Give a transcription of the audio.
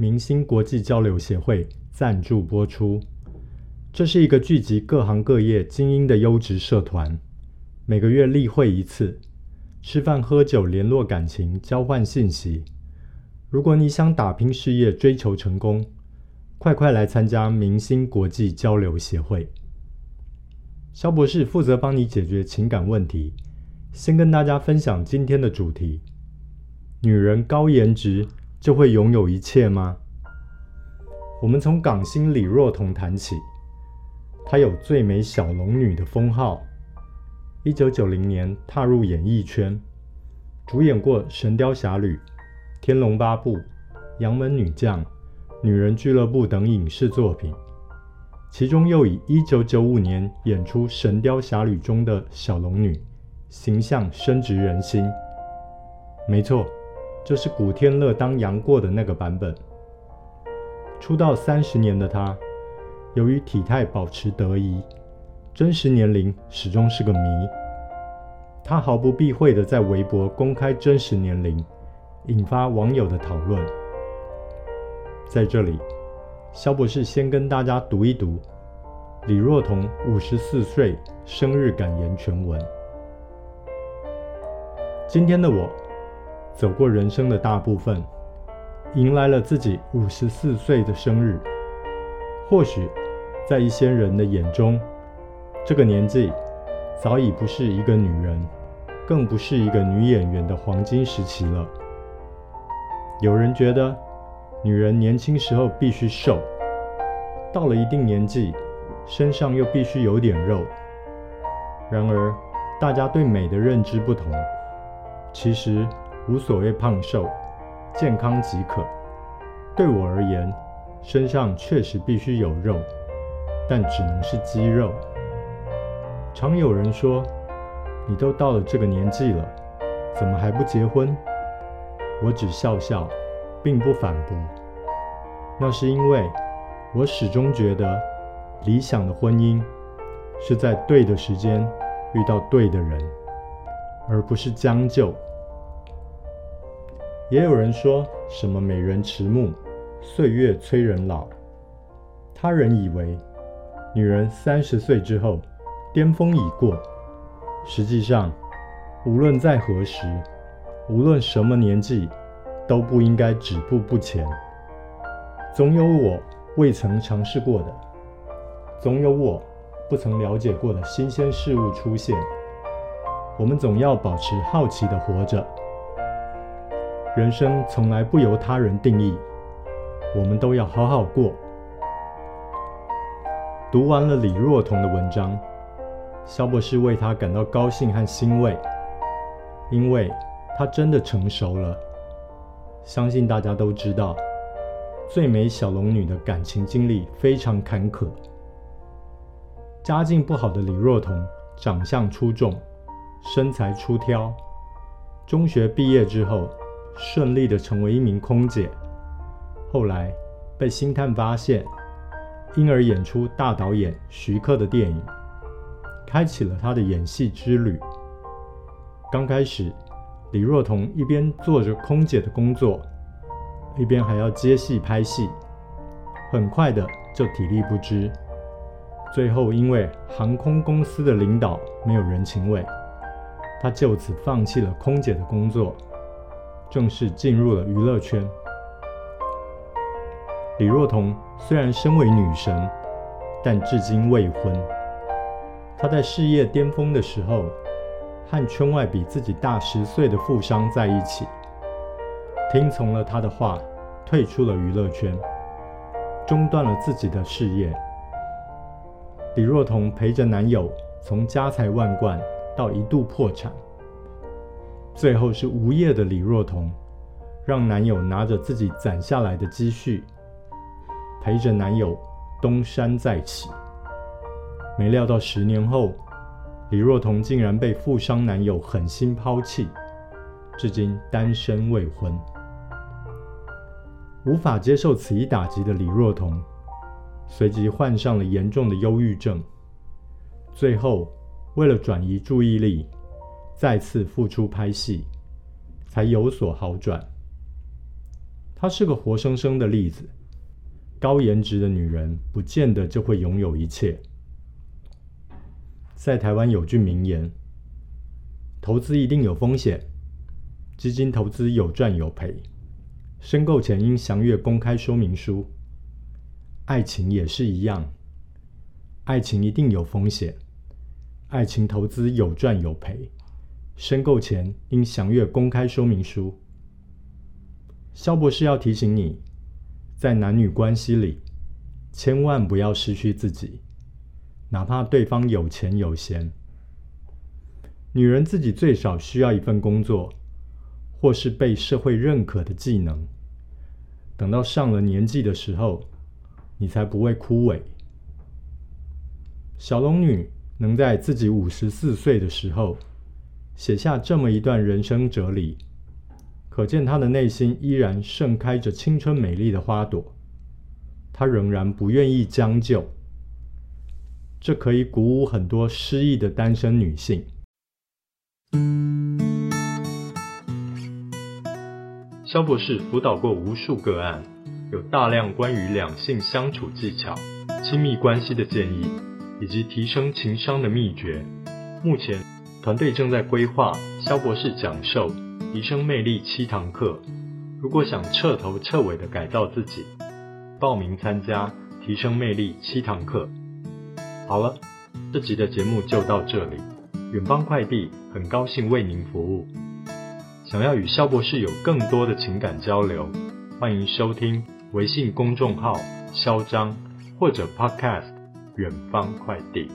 明星国际交流协会赞助播出。这是一个聚集各行各业精英的优质社团，每个月例会一次，吃饭喝酒，联络感情，交换信息。如果你想打拼事业，追求成功，快快来参加明星国际交流协会。肖博士负责帮你解决情感问题。先跟大家分享今天的主题：女人高颜值。就会拥有一切吗？我们从港星李若彤谈起，她有最美小龙女的封号。一九九零年踏入演艺圈，主演过《神雕侠侣》《天龙八部》《杨门女将》《女人俱乐部》等影视作品，其中又以一九九五年演出《神雕侠侣》中的小龙女形象深植人心。没错。就是古天乐当杨过的那个版本。出道三十年的他，由于体态保持得宜，真实年龄始终是个谜。他毫不避讳地在微博公开真实年龄，引发网友的讨论。在这里，萧博士先跟大家读一读李若彤五十四岁生日感言全文。今天的我。走过人生的大部分，迎来了自己五十四岁的生日。或许在一些人的眼中，这个年纪早已不是一个女人，更不是一个女演员的黄金时期了。有人觉得，女人年轻时候必须瘦，到了一定年纪，身上又必须有点肉。然而，大家对美的认知不同，其实。无所谓胖瘦，健康即可。对我而言，身上确实必须有肉，但只能是肌肉。常有人说：“你都到了这个年纪了，怎么还不结婚？”我只笑笑，并不反驳。那是因为我始终觉得，理想的婚姻是在对的时间遇到对的人，而不是将就。也有人说什么“美人迟暮，岁月催人老”。他人以为女人三十岁之后巅峰已过。实际上，无论在何时，无论什么年纪，都不应该止步不前。总有我未曾尝试过的，总有我不曾了解过的新鲜事物出现。我们总要保持好奇的活着。人生从来不由他人定义，我们都要好好过。读完了李若彤的文章，萧博士为她感到高兴和欣慰，因为她真的成熟了。相信大家都知道，最美小龙女的感情经历非常坎坷。家境不好的李若彤，长相出众，身材出挑，中学毕业之后。顺利的成为一名空姐，后来被星探发现，因而演出大导演徐克的电影，开启了他的演戏之旅。刚开始，李若彤一边做着空姐的工作，一边还要接戏拍戏，很快的就体力不支，最后因为航空公司的领导没有人情味，他就此放弃了空姐的工作。正式进入了娱乐圈。李若彤虽然身为女神，但至今未婚。她在事业巅峰的时候，和圈外比自己大十岁的富商在一起，听从了他的话，退出了娱乐圈，中断了自己的事业。李若彤陪着男友从家财万贯到一度破产，最后是无业的李若彤，让男友拿着自己攒下来的积蓄，陪着男友东山再起。没料到十年后，李若彤竟然被富商男友狠心抛弃，至今单身未婚。无法接受此一打击的李若彤，随即患上了严重的忧郁症。最后，为了转移注意力，再次复出拍戏，才有所好转。她是个活生生的例子：高颜值的女人，不见得就会拥有一切。在台湾有句名言：“投资一定有风险，基金投资有赚有赔，申购前应详阅公开说明书。爱情也是一样，爱情一定有风险，爱情投资有赚有赔，申购前应详阅公开说明书。”萧博士要提醒你，在男女关系里，千万不要失去自己。哪怕对方有钱有闲，女人自己最少需要一份工作，或是被社会认可的技能。等到上了年纪的时候，你才不会枯萎。小龙女能在自己五十四岁的时候写下这么一段人生哲理，可见她的内心依然盛开着青春美丽的花朵。她仍然不愿意将就。这可以鼓舞很多失意的单身女性。肖博士辅导过无数个案，有大量关于两性相处技巧、亲密关系的建议，以及提升情商的秘诀。目前，团队正在规划肖博士讲授《提升魅力》七堂课。如果想彻头彻尾的改造自己，报名参加《提升魅力》七堂课。好了，这集的节目就到这里。远方快递很高兴为您服务。想要与肖博士有更多的情感交流，欢迎收听微信公众号“肖张”或者 Podcast“ 远方快递”。